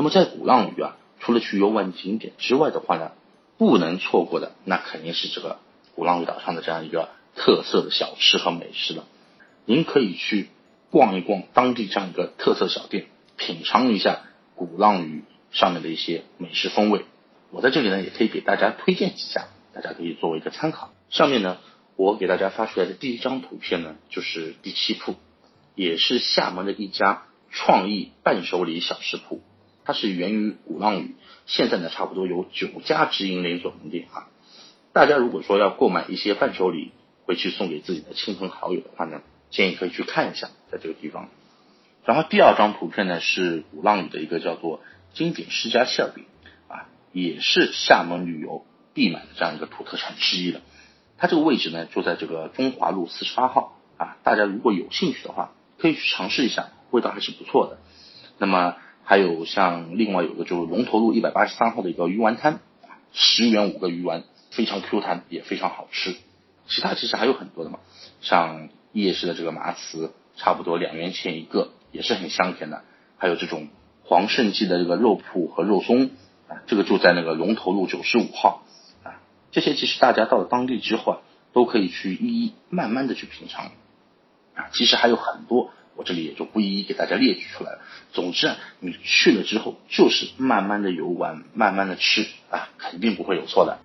那么在鼓浪屿啊，除了去游玩景点之外的话呢，不能错过的那肯定是这个鼓浪屿岛上的这样一个特色的小吃和美食了。您可以去逛一逛当地这样一个特色小店，品尝一下鼓浪屿上面的一些美食风味。我在这里呢，也可以给大家推荐几家，大家可以作为一个参考。上面呢，我给大家发出来的第一张图片呢，就是第七铺，也是厦门的一家创意伴手礼小吃铺。它是源于鼓浪屿，现在呢，差不多有九家直营连锁门店啊。大家如果说要购买一些伴手礼回去送给自己的亲朋好友的话呢，建议可以去看一下，在这个地方。然后第二张图片呢，是鼓浪屿的一个叫做经典世家馅饼啊，也是厦门旅游必买的这样一个土特产之一了。它这个位置呢，就在这个中华路四十八号啊。大家如果有兴趣的话，可以去尝试一下，味道还是不错的。那么还有像另外有个就是龙头路一百八十三号的一个鱼丸摊，十元五个鱼丸，非常 Q 弹，也非常好吃。其他其实还有很多的嘛，像夜市的这个麻糍，差不多两元钱一个，也是很香甜的。还有这种黄胜记的这个肉脯和肉松啊，这个就在那个龙头路九十五号啊。这些其实大家到了当地之后啊，都可以去一一慢慢的去品尝啊。其实还有很多，我这里也就不一一给大家列举出来了。总之啊，你去了之后就是慢慢的游玩，慢慢的吃啊，肯定不会有错的。